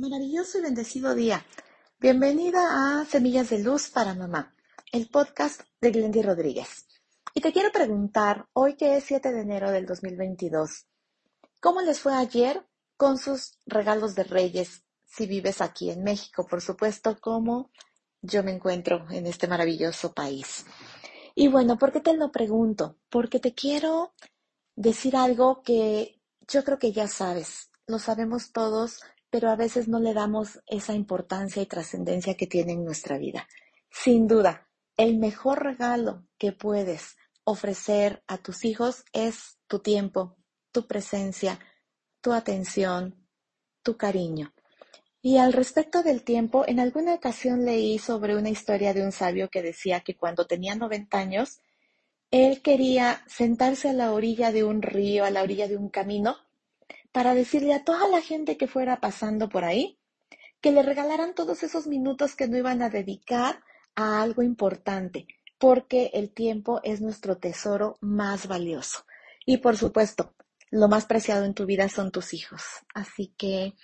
Maravilloso y bendecido día. Bienvenida a Semillas de Luz para Mamá, el podcast de Glendy Rodríguez. Y te quiero preguntar, hoy que es 7 de enero del 2022, ¿cómo les fue ayer con sus regalos de Reyes si vives aquí en México? Por supuesto, cómo yo me encuentro en este maravilloso país. Y bueno, ¿por qué te lo pregunto? Porque te quiero decir algo que yo creo que ya sabes, lo sabemos todos, pero a veces no le damos esa importancia y trascendencia que tiene en nuestra vida. Sin duda, el mejor regalo que puedes ofrecer a tus hijos es tu tiempo, tu presencia, tu atención, tu cariño. Y al respecto del tiempo, en alguna ocasión leí sobre una historia de un sabio que decía que cuando tenía 90 años, él quería sentarse a la orilla de un río, a la orilla de un camino, para decirle a toda la gente que fuera pasando por ahí que le regalaran todos esos minutos que no iban a dedicar a algo importante, porque el tiempo es nuestro tesoro más valioso. Y por supuesto, lo más preciado en tu vida son tus hijos. Así que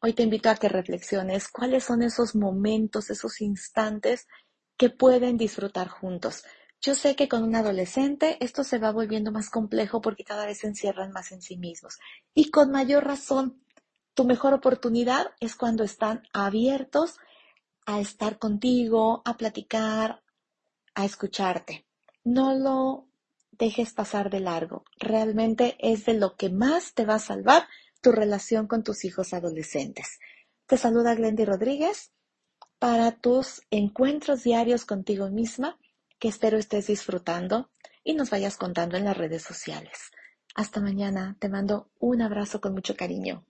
hoy te invito a que reflexiones cuáles son esos momentos, esos instantes que pueden disfrutar juntos. Yo sé que con un adolescente esto se va volviendo más complejo porque cada vez se encierran más en sí mismos. Y con mayor razón, tu mejor oportunidad es cuando están abiertos a estar contigo, a platicar, a escucharte. No lo dejes pasar de largo. Realmente es de lo que más te va a salvar tu relación con tus hijos adolescentes. Te saluda Glendy Rodríguez para tus encuentros diarios contigo misma que espero estés disfrutando y nos vayas contando en las redes sociales. Hasta mañana, te mando un abrazo con mucho cariño.